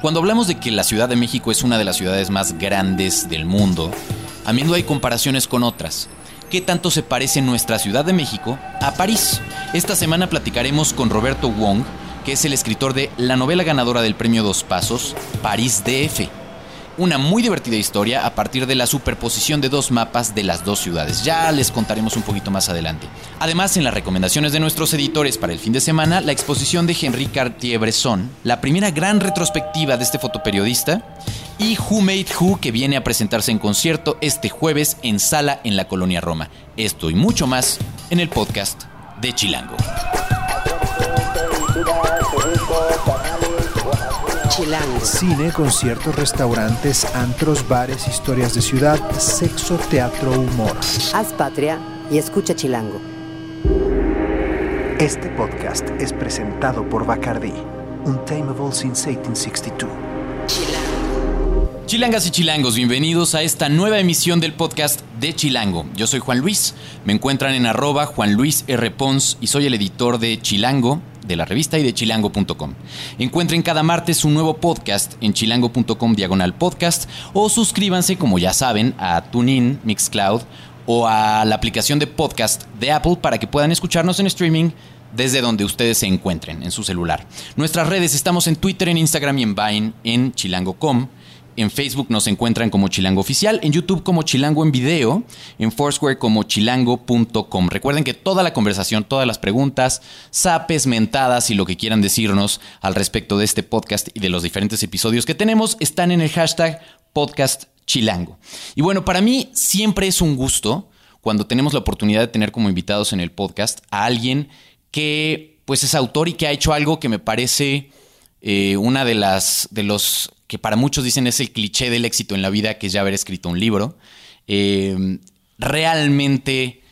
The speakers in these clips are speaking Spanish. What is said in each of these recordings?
Cuando hablamos de que la Ciudad de México es una de las ciudades más grandes del mundo, a menudo hay comparaciones con otras. ¿Qué tanto se parece nuestra Ciudad de México a París? Esta semana platicaremos con Roberto Wong, que es el escritor de la novela ganadora del premio Dos Pasos, París DF una muy divertida historia a partir de la superposición de dos mapas de las dos ciudades. Ya les contaremos un poquito más adelante. Además, en las recomendaciones de nuestros editores para el fin de semana, la exposición de Henri Cartier-Bresson, la primera gran retrospectiva de este fotoperiodista, y Who Made Who, que viene a presentarse en concierto este jueves en Sala en la Colonia Roma. Esto y mucho más en el podcast de Chilango. Cine, conciertos, restaurantes, antros, bares, historias de ciudad, sexo, teatro, humor. Haz patria y escucha Chilango. Este podcast es presentado por Bacardi, Untamable since 1862. Chilangas y chilangos, bienvenidos a esta nueva emisión del podcast de Chilango. Yo soy Juan Luis, me encuentran en arroba Juan Luis R. Pons y soy el editor de Chilango, de la revista y de chilango.com. Encuentren cada martes un nuevo podcast en chilango.com diagonal podcast o suscríbanse, como ya saben, a TuneIn, Mixcloud o a la aplicación de podcast de Apple para que puedan escucharnos en streaming desde donde ustedes se encuentren en su celular. Nuestras redes estamos en Twitter, en Instagram y en Vine en chilango.com. En Facebook nos encuentran como Chilango Oficial, en YouTube como Chilango en Video, en Foursquare como chilango.com. Recuerden que toda la conversación, todas las preguntas, sapes, mentadas y lo que quieran decirnos al respecto de este podcast y de los diferentes episodios que tenemos están en el hashtag podcast chilango. Y bueno, para mí siempre es un gusto cuando tenemos la oportunidad de tener como invitados en el podcast a alguien que pues es autor y que ha hecho algo que me parece eh, una de las de los que para muchos dicen es el cliché del éxito en la vida, que es ya haber escrito un libro. Eh, realmente,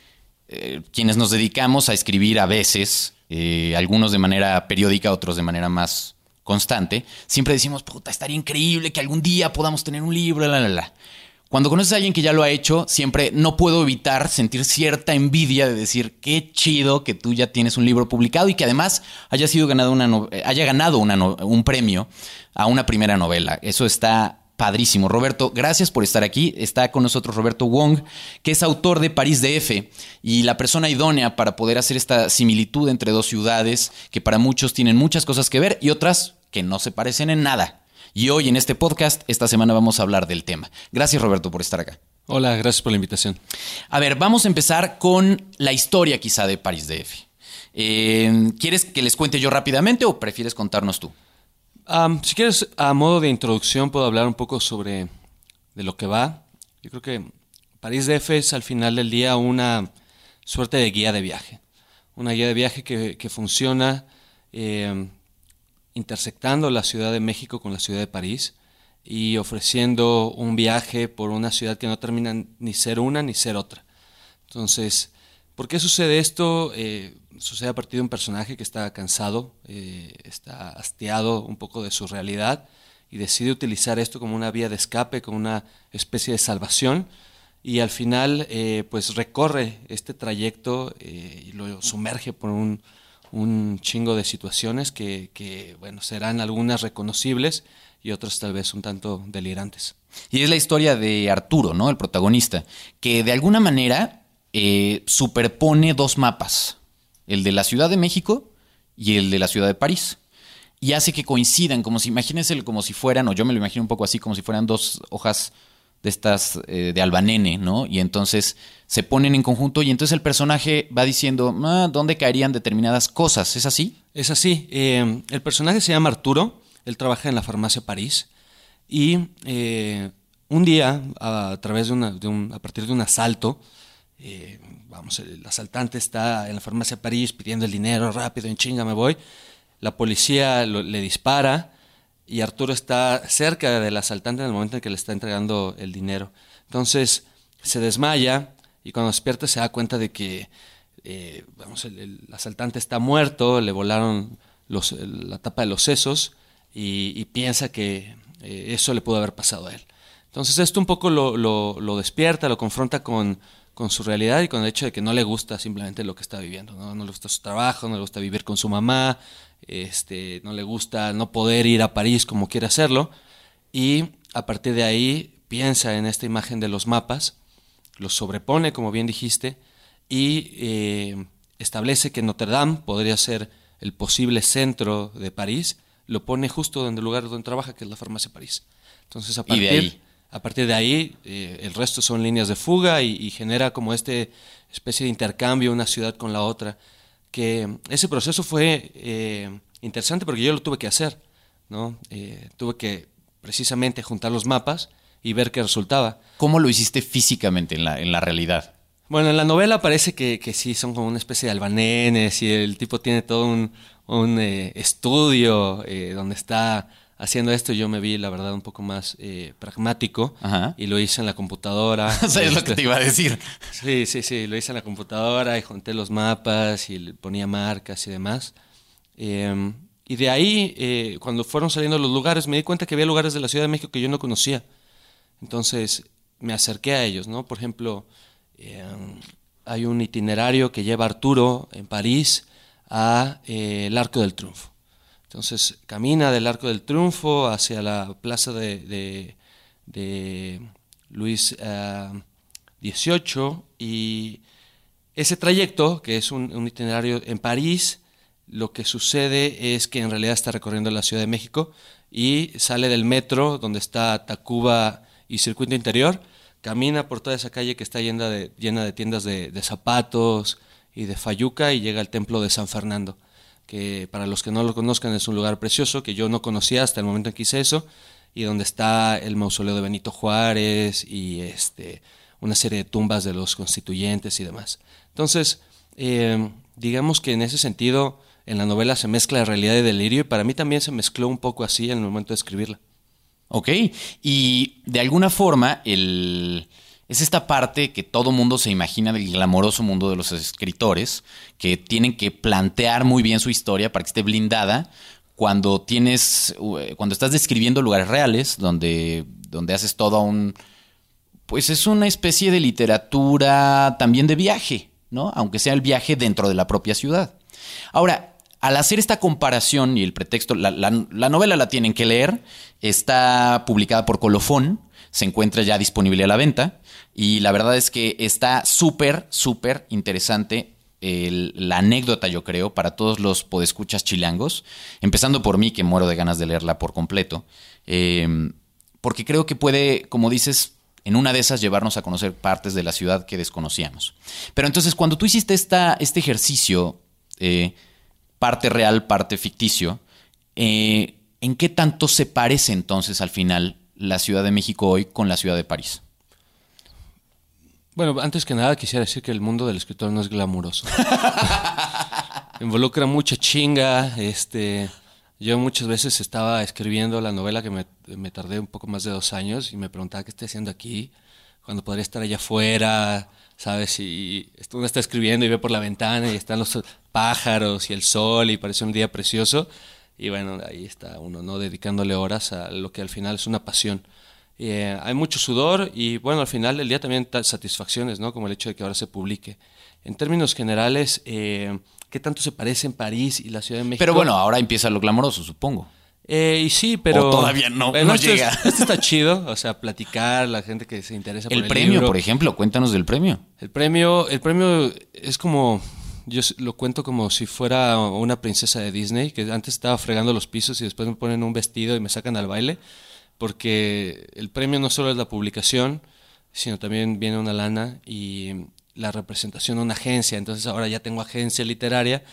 eh, quienes nos dedicamos a escribir a veces, eh, algunos de manera periódica, otros de manera más constante, siempre decimos, puta, estaría increíble que algún día podamos tener un libro, la, la, la. Cuando conoces a alguien que ya lo ha hecho, siempre no puedo evitar sentir cierta envidia de decir qué chido que tú ya tienes un libro publicado y que además haya sido ganado una haya ganado un premio a una primera novela. Eso está padrísimo. Roberto, gracias por estar aquí. Está con nosotros Roberto Wong, que es autor de París DF y la persona idónea para poder hacer esta similitud entre dos ciudades que para muchos tienen muchas cosas que ver y otras que no se parecen en nada. Y hoy en este podcast, esta semana vamos a hablar del tema. Gracias Roberto por estar acá. Hola, gracias por la invitación. A ver, vamos a empezar con la historia quizá de París DF. Eh, ¿Quieres que les cuente yo rápidamente o prefieres contarnos tú? si quieres, a modo de introducción, puedo hablar un poco sobre de lo que va. Yo creo que París DF es al final del día una suerte de guía de viaje. Una guía de viaje que, funciona eh, intersectando la Ciudad de México con la Ciudad de París y ofreciendo un viaje por una ciudad que no termina ni ser una ni ser otra. Entonces, ¿por qué sucede esto? Eh, sucede a partir de un personaje que está cansado, eh, está hastiado un poco de su realidad y decide utilizar esto como una vía de escape, como una especie de salvación y al final eh, pues recorre este trayecto y lo sumerge por un, un chingo de situaciones que, bueno, serán algunas reconocibles y otras tal vez un tanto delirantes. Y es la historia de Arturo, ¿no? El protagonista, que de alguna manera eh, superpone dos mapas, el de la Ciudad de México y el de la Ciudad de París. Y hace que coincidan, como si, imagínense como si fueran, o yo me lo imagino un poco así, como si fueran dos hojas de estas eh, de albanene, ¿no? Y entonces se ponen en conjunto y entonces el personaje va diciendo ah, dónde caerían determinadas cosas. ¿Es así? Es así. Eh, el personaje se llama Arturo, él trabaja en la farmacia París y eh, un día a, través de, un, a partir de un asalto, vamos, el asaltante está en la farmacia París pidiendo el dinero rápido, en chinga me voy. la policía le dispara y Arturo está cerca del asaltante en el momento en que le está entregando el dinero. Entonces se desmaya y cuando despierta se da cuenta de que eh, vamos, el, asaltante está muerto, le volaron los- la tapa de los sesos y, piensa que eh, eso le pudo haber pasado a él. Entonces esto un poco lo, despierta, lo confronta con, con su realidad y con el hecho de que no le gusta simplemente lo que está viviendo. No, no le gusta su trabajo, no le gusta vivir con su mamá, este, no le gusta no poder ir a París como quiere hacerlo. Y a partir de ahí piensa en esta imagen de los mapas, los sobrepone, como bien dijiste, y eh, establece que Notre Dame podría ser el posible centro de París, lo pone justo donde el lugar donde trabaja, que es la farmacia París. Entonces, a Y de partir, ahí. a partir de ahí, eh, el resto son líneas de fuga y, y genera como este especie de intercambio una ciudad con la otra. Que ese proceso fue eh, interesante porque yo lo tuve que hacer, ¿no? Eh, tuve que precisamente juntar los mapas y ver qué resultaba. ¿Cómo lo hiciste físicamente en la, en la realidad? Bueno, en la novela parece que, que sí, son como una especie de albanenes y el tipo tiene todo un, un, eh, estudio donde está haciendo esto. Yo me vi, la verdad, un poco más eh, pragmático Ajá. y lo hice en la computadora. O sea, es lo Este, que te iba a decir. Sí, sí, sí, lo hice en la computadora y junté los mapas y ponía marcas y demás. Eh, y de ahí, eh, cuando fueron saliendo los lugares, me di cuenta que había lugares de la Ciudad de México que yo no conocía. Entonces me acerqué a ellos, ¿no? Por ejemplo, eh, hay un itinerario que lleva a Arturo en París a eh, el Arco del Triunfo. Entonces camina del Arco del Triunfo hacia la plaza de, de- de Luis XVIII y ese trayecto, que es un, itinerario en París, lo que sucede es que en realidad está recorriendo la Ciudad de México y sale del metro donde está Tacuba y Circuito Interior, camina por toda esa calle que está llena de, llena de tiendas de, de zapatos y de fayuca y llega al templo de San Fernando, que para los que no lo conozcan es un lugar precioso que yo no conocía hasta el momento en que hice eso y donde está el mausoleo de Benito Juárez y este una serie de tumbas de los constituyentes y demás. Entonces, eh, digamos que en ese sentido, en la novela se mezcla realidad y delirio y para mí también se mezcló un poco así en el momento de escribirla. Ok, y de alguna forma el, es esta parte que todo mundo se imagina del glamoroso mundo de los escritores, que tienen que plantear muy bien su historia para que esté blindada cuando tienes, eh, cuando estás describiendo lugares reales, donde, donde haces todo un, pues es una especie de literatura también de viaje, ¿no? Aunque sea el viaje dentro de la propia ciudad. Ahora, al hacer esta comparación y el pretexto, la, la- la novela la tienen que leer, está publicada por Colofón, se encuentra ya disponible a la venta. Y la verdad es que está súper, súper interesante la anécdota, yo creo, para todos los podescuchas chilangos, empezando por mí, que muero de ganas de leerla por completo, eh, porque creo que puede, como dices, en una de esas llevarnos a conocer partes de la ciudad que desconocíamos. Pero entonces, cuando tú hiciste esta, este ejercicio, eh, parte real, parte ficticio, eh, ¿en qué tanto se parece entonces al final la Ciudad de México hoy con la Ciudad de París? Bueno, antes que nada quisiera decir que el mundo del escritor no es glamuroso. Involucra mucha chinga, este... Yo muchas veces estaba escribiendo la novela que me, me tardé un poco más de dos años y me preguntaba qué estoy haciendo aquí, cuando podría estar allá afuera, ¿sabes? Y uno está escribiendo y ve por la ventana y están los pájaros y el sol y parece un día precioso. Y bueno, ahí está uno, ¿no? Dedicándole horas a lo que al final es una pasión. Eh, hay mucho sudor y bueno, al final del día también ta- satisfacciones, ¿no? Como el hecho de que ahora se publique. En términos generales, eh, ¿qué tanto se parece en París y la Ciudad de México? Pero bueno, ahora empieza lo glamoroso, supongo. Eh, y sí, pero... O todavía no, Bueno, no esto es- llega. esto está chido, o sea, platicar, la gente que se interesa por El el premio, libro. por ejemplo, cuéntanos del premio. El premio, el premio es como, yo lo cuento como si fuera una princesa de Disney, que antes estaba fregando los pisos y después me ponen un vestido y me sacan al baile, porque el premio no solo es la publicación, sino también viene una lana y la representación de una agencia, entonces ahora ya tengo agencia literaria,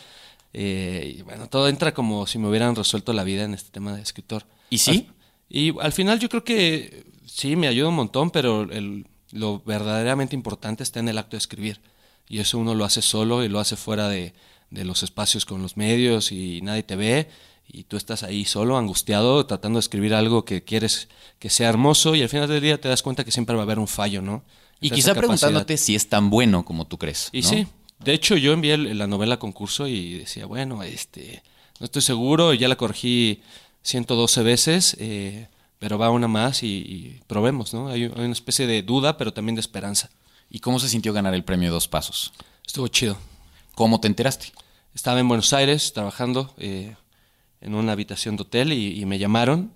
eh, y bueno, todo entra como si me hubieran resuelto la vida en este tema de escritor. ¿Y sí? Al- y al final yo creo que sí, me ayuda un montón, pero el- lo verdaderamente importante está en el acto de escribir. Y eso uno lo hace solo y lo hace fuera de, de los espacios con los medios y nadie te ve y tú estás ahí solo, angustiado, tratando de escribir algo que quieres que sea hermoso y al final del día te das cuenta que siempre va a haber un fallo, ¿no? Y Esa quizá preguntándote si es tan bueno como tú crees. Y ¿no? sí, de hecho yo envié la novela a concurso y decía, bueno, este, no estoy seguro, ya la corregí 112 veces, eh, pero va una más y, y probemos, ¿no? Hay, hay una especie de duda, pero también de esperanza. ¿Y cómo se sintió ganar el premio Dos Pasos? Estuvo chido. ¿Cómo te enteraste? Estaba en Buenos Aires trabajando eh, en una habitación de hotel y, y me llamaron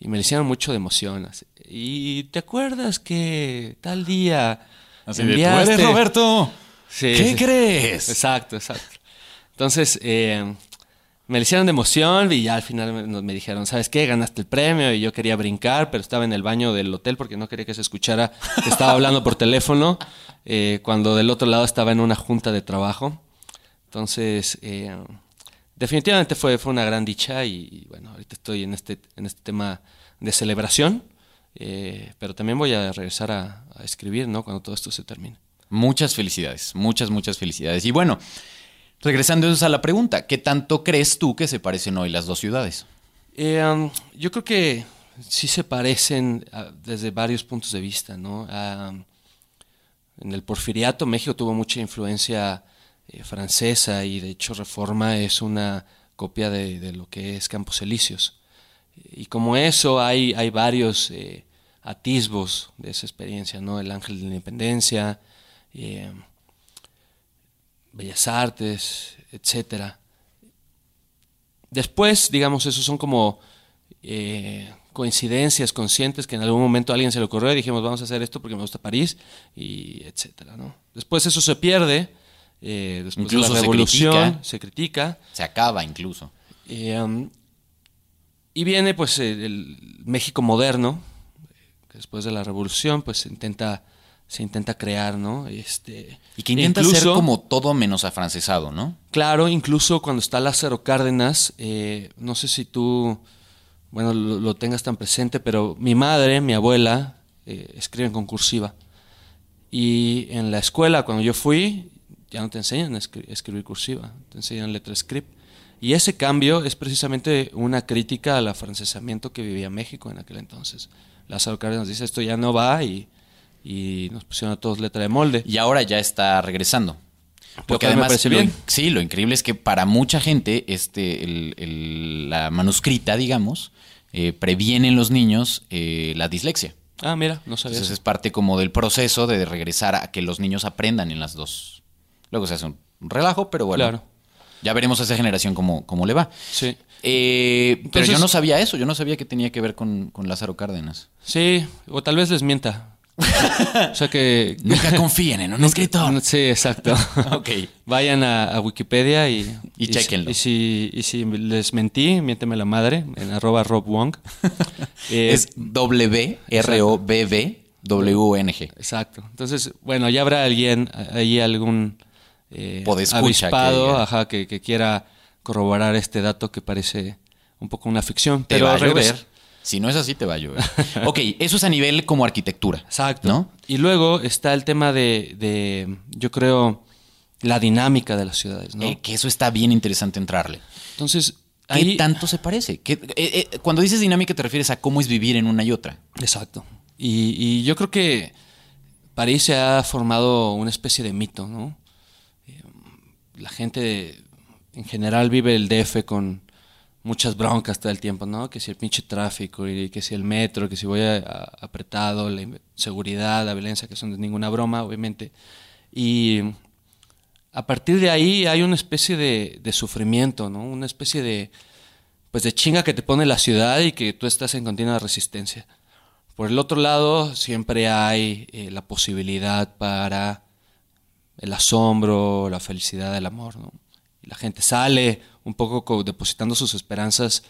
y me le hicieron mucho de emoción. así. ¿Y te acuerdas que tal día enviaste-" Roberto? Sí, ¿Qué sí. crees? Exacto, exacto. Entonces, eh, me le hicieron de emoción y ya al final me, dijeron, ¿sabes qué? Ganaste el premio y yo quería brincar, pero estaba en el baño del hotel porque no quería que se escuchara estaba hablando por teléfono eh, cuando del otro lado estaba en una junta de trabajo. Entonces, eh, definitivamente fue, fue una gran dicha y, y, bueno, ahorita estoy en este, en este tema de celebración, eh, pero también voy a regresar a, a escribir, ¿no? Cuando todo esto se termine. Muchas felicidades, muchas, muchas felicidades. Y bueno, regresando entonces a la pregunta, ¿qué tanto crees tú que se parecen hoy las dos ciudades? Eh, yo creo que sí se parecen ah, desde varios puntos de vista, ¿no? Ah, en el porfiriato México tuvo mucha influencia eh, francesa y de hecho Reforma es una copia de, lo que es Campos Elíseos. Y como eso hay, hay varios eh, atisbos de esa experiencia, ¿no? El Ángel de la Independencia, Bellas Artes, etcétera. Después, digamos, esos son como eh, coincidencias conscientes que en algún momento a alguien se le ocurrió y dijimos, vamos a hacer esto porque me gusta París, y etcétera, ¿no? Después eso se pierde, eh, después Incluso de la se revolución critica. se critica, Se acaba incluso. eh, um, y viene pues el, el México moderno, que después de la revolución pues intenta, se intenta crear, ¿no? Este, Y que intenta ser como todo menos afrancesado, ¿no? Claro, incluso cuando está Lázaro Cárdenas, eh, no sé si tú, bueno, lo, lo tengas tan presente, pero mi madre, mi abuela, eh, escriben con cursiva. Y en la escuela, cuando yo fui, ya no te enseñan a escri- escribir cursiva, te enseñan letra script. Y ese cambio es precisamente una crítica al afrancesamiento que vivía México en aquel entonces. Lázaro Cárdenas dice, esto ya no va y, y nos pusieron a todos letra de molde. Y ahora ya está regresando. Lo cual me lo bien. sí, lo increíble es que para mucha gente este, el- el- la manuscrita, digamos, eh, previene en los niños eh, la dislexia. Ah, mira, no sabía Entonces eso. es parte como del proceso de regresar a que los niños aprendan en las dos. Luego se hace un relajo, pero bueno. Claro. Ya veremos a esa generación cómo, cómo le va. Sí. Eh, pero yo no sabía eso, yo no sabía que tenía que ver con, con Lázaro Cárdenas. Sí, o tal vez les mienta. o sea que... Nunca confíen en un escritor. Sí, exacto. Ok. Vayan a, a Wikipedia y... Y si- chéquenlo. Y si, y si les mentí, miénteme la madre en arroba Rob Wong. Eh, Es W-R-O-B-B-W-N-G. Exacto. Entonces, bueno, ya habrá alguien, ahí algún eh, avispado que ajá, que, que quiera corroborar este dato que parece un poco una ficción. Te pero va a llover. Si no es así, te va a llover. ok, eso es a nivel como arquitectura. Exacto. ¿No? Y luego está el tema de, de, yo creo, la dinámica de las ciudades, ¿no? Eh, que eso está bien interesante entrarle. Entonces, ¿Qué ahí... tanto se parece? ¿Qué- eh, eh, cuando dices dinámica te refieres a cómo es vivir en una y otra. Exacto. Y, y yo creo que París se ha formado una especie de mito, ¿no? Eh, La gente en general vive el DF con muchas broncas todo el tiempo, ¿no? Que si el pinche tráfico, y que si el metro, que si voy a- apretado, la inseguridad, la violencia, que son de ninguna broma, obviamente. Y a partir de ahí hay una especie de, de sufrimiento, ¿no? Una especie de, pues de chinga que te pone la ciudad y que tú estás en continua resistencia. Por el otro lado, siempre hay eh, la posibilidad para el asombro, la felicidad, el amor, ¿no? La gente sale un poco co- depositando sus esperanzas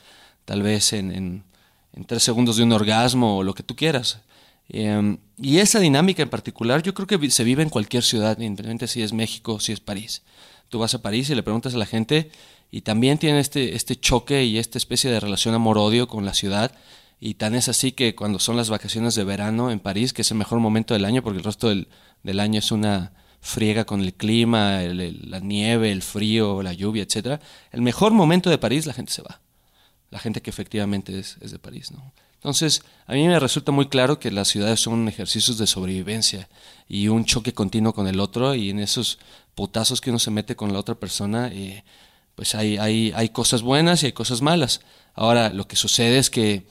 tal vez en, en- tres segundos de un orgasmo o lo que tú quieras. Eh, y esa dinámica en particular yo creo que se vive en cualquier ciudad, independientemente si es México, si es París. Tú vas a París y le preguntas a la gente y también tiene este, este choque y esta especie de relación amor-odio con la ciudad. Y tan es así que cuando son las vacaciones de verano en París, que es el mejor momento del año porque el resto del, del año es una friega con el clima, la nieve, el frío, la lluvia, etcétera. El mejor momento de París, la gente se va. La gente que efectivamente es, es de París, ¿no? Entonces, a mí me resulta muy claro que las ciudades son ejercicios de sobrevivencia y un choque continuo con el otro y en esos putazos que uno se mete con la otra persona, eh, pues hay, hay, hay cosas buenas y hay cosas malas. Ahora, lo que sucede es que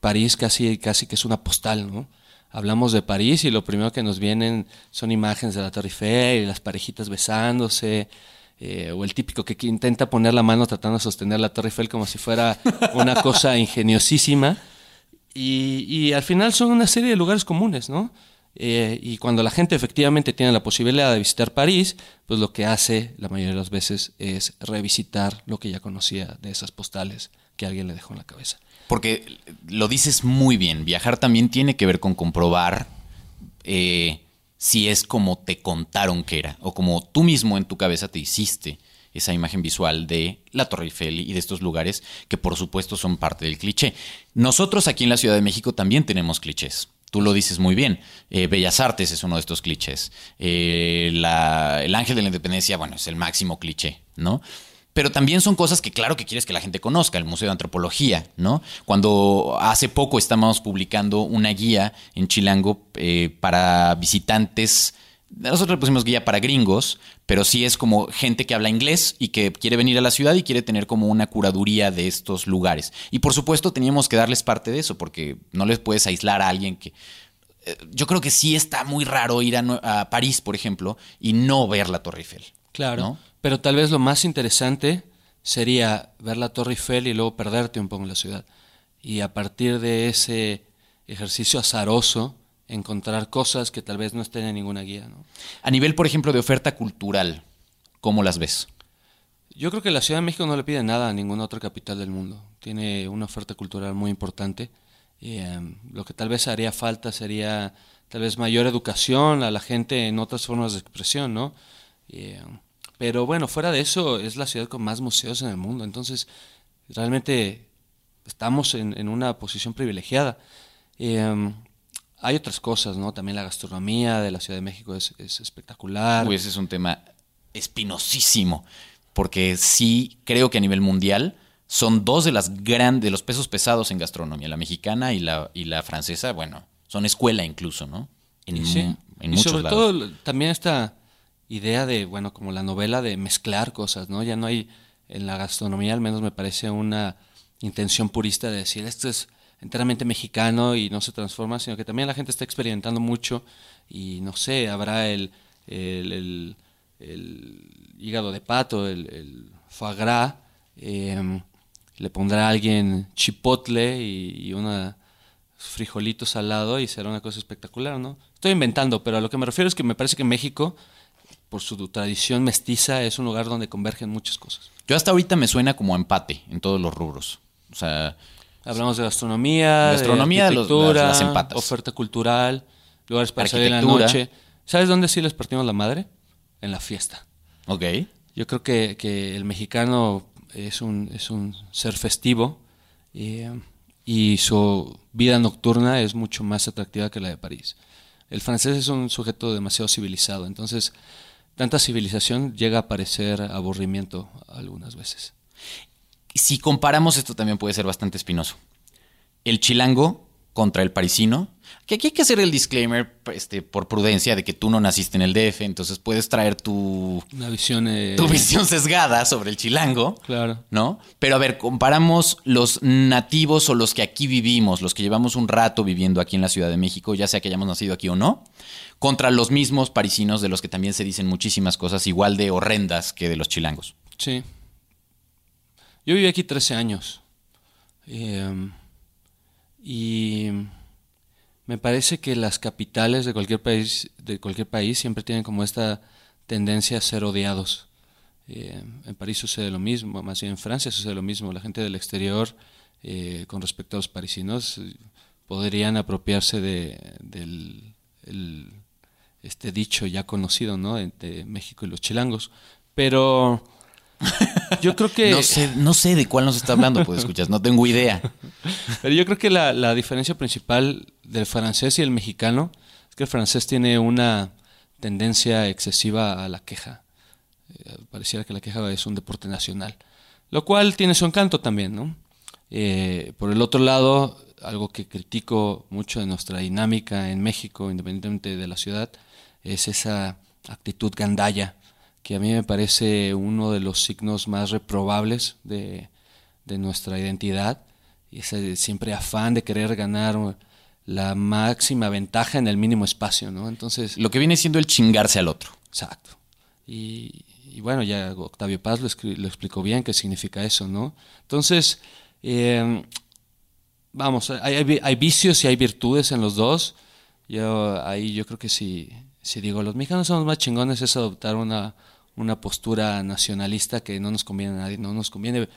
París casi, casi que es una postal, ¿no? Hablamos de París y lo primero que nos vienen son imágenes de la Torre Eiffel y las parejitas besándose, eh, o el típico que intenta poner la mano tratando de sostener la Torre Eiffel como si fuera una cosa ingeniosísima. Y, y al final son una serie de lugares comunes, ¿no? Eh, y cuando la gente efectivamente tiene la posibilidad de visitar París, pues lo que hace la mayoría de las veces es revisitar lo que ya conocía de esas postales que alguien le dejó en la cabeza. Porque lo dices muy bien, viajar también tiene que ver con comprobar eh, si es como te contaron que era, o como tú mismo en tu cabeza te hiciste esa imagen visual de la Torre Eiffel y de estos lugares que por supuesto son parte del cliché. Nosotros aquí en la Ciudad de México también tenemos clichés. Tú lo dices muy bien. Eh, Bellas Artes es uno de estos clichés. Eh, el Ángel de la Independencia, bueno, es el máximo cliché, ¿no? Pero también son cosas que claro que quieres que la gente conozca, el Museo de Antropología, ¿no? Cuando hace poco estábamos publicando una guía en Chilango eh, para visitantes, nosotros le pusimos guía para gringos, pero sí es como gente que habla inglés y que quiere venir a la ciudad y quiere tener como una curaduría de estos lugares. Y por supuesto teníamos que darles parte de eso, porque no les puedes aislar a alguien que... eh, Yo creo que sí está muy raro ir a, a París, por ejemplo, y no ver la Torre Eiffel. Claro. ¿no? Pero tal vez lo más interesante sería ver la Torre Eiffel y luego perderte un poco en la ciudad. Y a partir de ese ejercicio azaroso, encontrar cosas que tal vez no estén en ninguna guía. ¿no? A nivel, por ejemplo, de oferta cultural, ¿cómo las ves? Yo creo que la Ciudad de México no le pide nada a ninguna otra capital del mundo. Tiene una oferta cultural muy importante. Y, em, lo que tal vez haría falta sería tal vez mayor educación a la gente en otras formas de expresión, ¿no? Em, pero bueno, fuera de eso, es la ciudad con más museos en el mundo. Entonces, realmente estamos en, en una posición privilegiada. Em, hay otras cosas, ¿no? También la gastronomía de la Ciudad de México es, es espectacular. Uy, ese es un tema espinosísimo, porque sí creo que a nivel mundial son dos de las grandes, de los pesos pesados en gastronomía, la mexicana y la, y la francesa, bueno, son escuela incluso, ¿no? En, sí. en y muchos sobre lados. todo también esta idea de, bueno, como la novela de mezclar cosas, ¿no? Ya no hay, en la gastronomía al menos me parece una intención purista de decir esto es enteramente mexicano y no se transforma, sino que también la gente está experimentando mucho y no sé, habrá el, el, el- hígado de pato, el, el foie gras, em, le pondrá a alguien chipotle y, y una frijolitos al lado y será una cosa espectacular, ¿no? Estoy inventando, pero a lo que me refiero es que me parece que México, por su tradición mestiza, es un lugar donde convergen muchas cosas. Yo hasta ahorita me suena como empate en todos los rubros. O sea, Hablamos de gastronomía, Gastronomía, de los- arquitectura, las- las empatas. oferta cultural, lugares para salir en la noche. ¿Sabes dónde sí les partimos la madre? En la fiesta. ok. Yo creo que, que el mexicano es un, es un ser festivo eh, y su vida nocturna es mucho más atractiva que la de París. El francés es un sujeto demasiado civilizado, entonces tanta civilización llega a parecer aburrimiento algunas veces. Si comparamos esto también puede ser bastante espinoso. El chilango contra el parisino. Que aquí hay que hacer el disclaimer este, por prudencia de que tú no naciste en el DF, entonces puedes traer tu, Una visión... eh, tu visión sesgada sobre el chilango. Claro. ¿No? Pero a ver, comparamos los nativos o los que aquí vivimos, los que llevamos un rato viviendo aquí en la Ciudad de México, ya sea que hayamos nacido aquí o no, contra los mismos parisinos de los que también se dicen muchísimas cosas igual de horrendas que de los chilangos. Sí. Yo viví aquí 13 años. Eh, y me parece que las capitales de cualquier país, de cualquier país siempre tienen como esta tendencia a ser odiados. Eh, en París sucede lo mismo, más bien en Francia sucede lo mismo. La gente del exterior, eh, con respecto a los parisinos, podrían apropiarse de, del el- este dicho ya conocido, ¿no? Entre México y los chilangos. Pero yo creo que... No sé, no sé de cuál nos está hablando, pues escuchas, no tengo idea. Pero yo creo que la, la diferencia principal del francés y el mexicano es que el francés tiene una tendencia excesiva a la queja. Eh, pareciera que la queja es un deporte nacional, lo cual tiene su encanto también, ¿no? Eh, por el otro lado, algo que critico mucho de nuestra dinámica en México, independientemente de la ciudad, es esa actitud gandaya, que a mí me parece uno de los signos más reprobables de, de nuestra identidad, y ese siempre afán de querer ganar la máxima ventaja en el mínimo espacio, ¿no? Entonces... Lo que viene siendo el chingarse al otro. Exacto. Y, bueno, ya Octavio Paz lo, lo, explicó bien qué significa eso, ¿no? Entonces, eh, vamos, hay, hay, vicios y hay virtudes en los dos. Yo ahí yo creo que si, si digo, los mexicanos somos más chingones es adoptar una, una postura nacionalista que no nos conviene a nadie, no nos conviene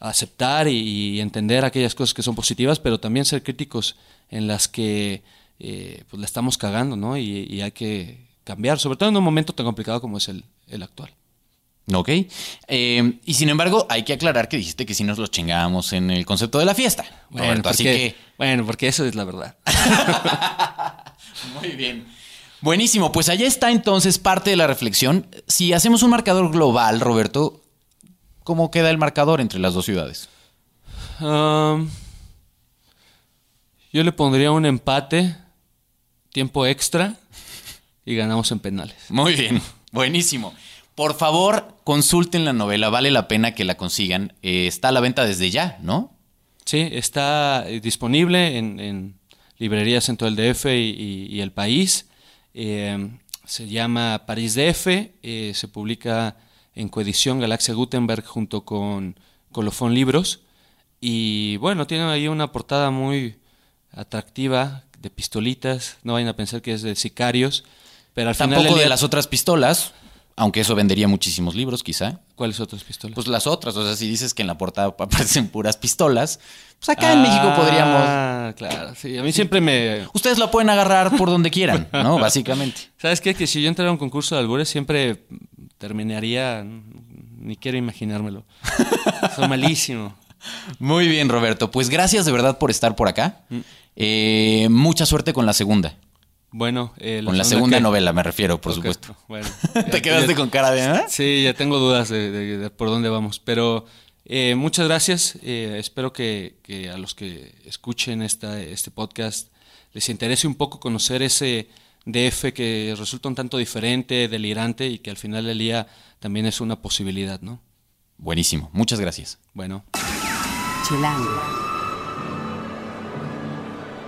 aceptar y, entender aquellas cosas que son positivas, pero también ser críticos en las que eh, pues la estamos cagando, ¿no? Y, hay que cambiar, sobre todo en un momento tan complicado como es el, el actual. Ok. Eh, y sin embargo, hay que aclarar que dijiste que si nos lo chingábamos en el concepto de la fiesta. Bueno, así que... bueno, porque eso es la verdad. Muy bien. Buenísimo, pues allá está entonces parte de la reflexión. Si hacemos un marcador global, Roberto, ¿cómo queda el marcador entre las dos ciudades? Um, yo le pondría un empate, tiempo extra y ganamos en penales. Muy bien, buenísimo. Por favor, consulten la novela, vale la pena que la consigan. Eh, está a la venta desde ya, ¿no? Sí, está eh, disponible en, librerías en todo el DF y, el país. Eh, se llama París DF, se publica en coedición Galaxia Gutenberg junto con Colofón Libros. Y bueno, tiene ahí una portada muy atractiva de pistolitas, no vayan a pensar que es de sicarios, pero al Tampoco final... de las otras pistolas. Aunque eso vendería muchísimos libros, quizá. ¿Cuáles otras pistolas? Pues las otras. O sea, si dices que en la portada aparecen puras pistolas, pues acá en México podríamos. Ah, claro. Sí, a mí siempre me. Ustedes lo pueden agarrar por donde quieran, ¿no? Básicamente. ¿Sabes qué? Que si yo entrara a un concurso de albures, siempre terminaría. Ni quiero imaginármelo. Son malísimo. Muy bien, Roberto. Pues gracias de verdad por estar por acá. Mm. Eh, mucha suerte con la segunda. Bueno, eh, con la segunda novela me refiero, por supuesto. Bueno, te quedaste con cara de ¿eh? Sí, ya tengo dudas de, por dónde vamos, pero eh, muchas gracias. Eh, espero que, que, a los que escuchen esta, este podcast les interese un poco conocer ese DF que resulta un tanto diferente, delirante y que al final del día también es una posibilidad, ¿no? Buenísimo, muchas gracias. Bueno. Chilango.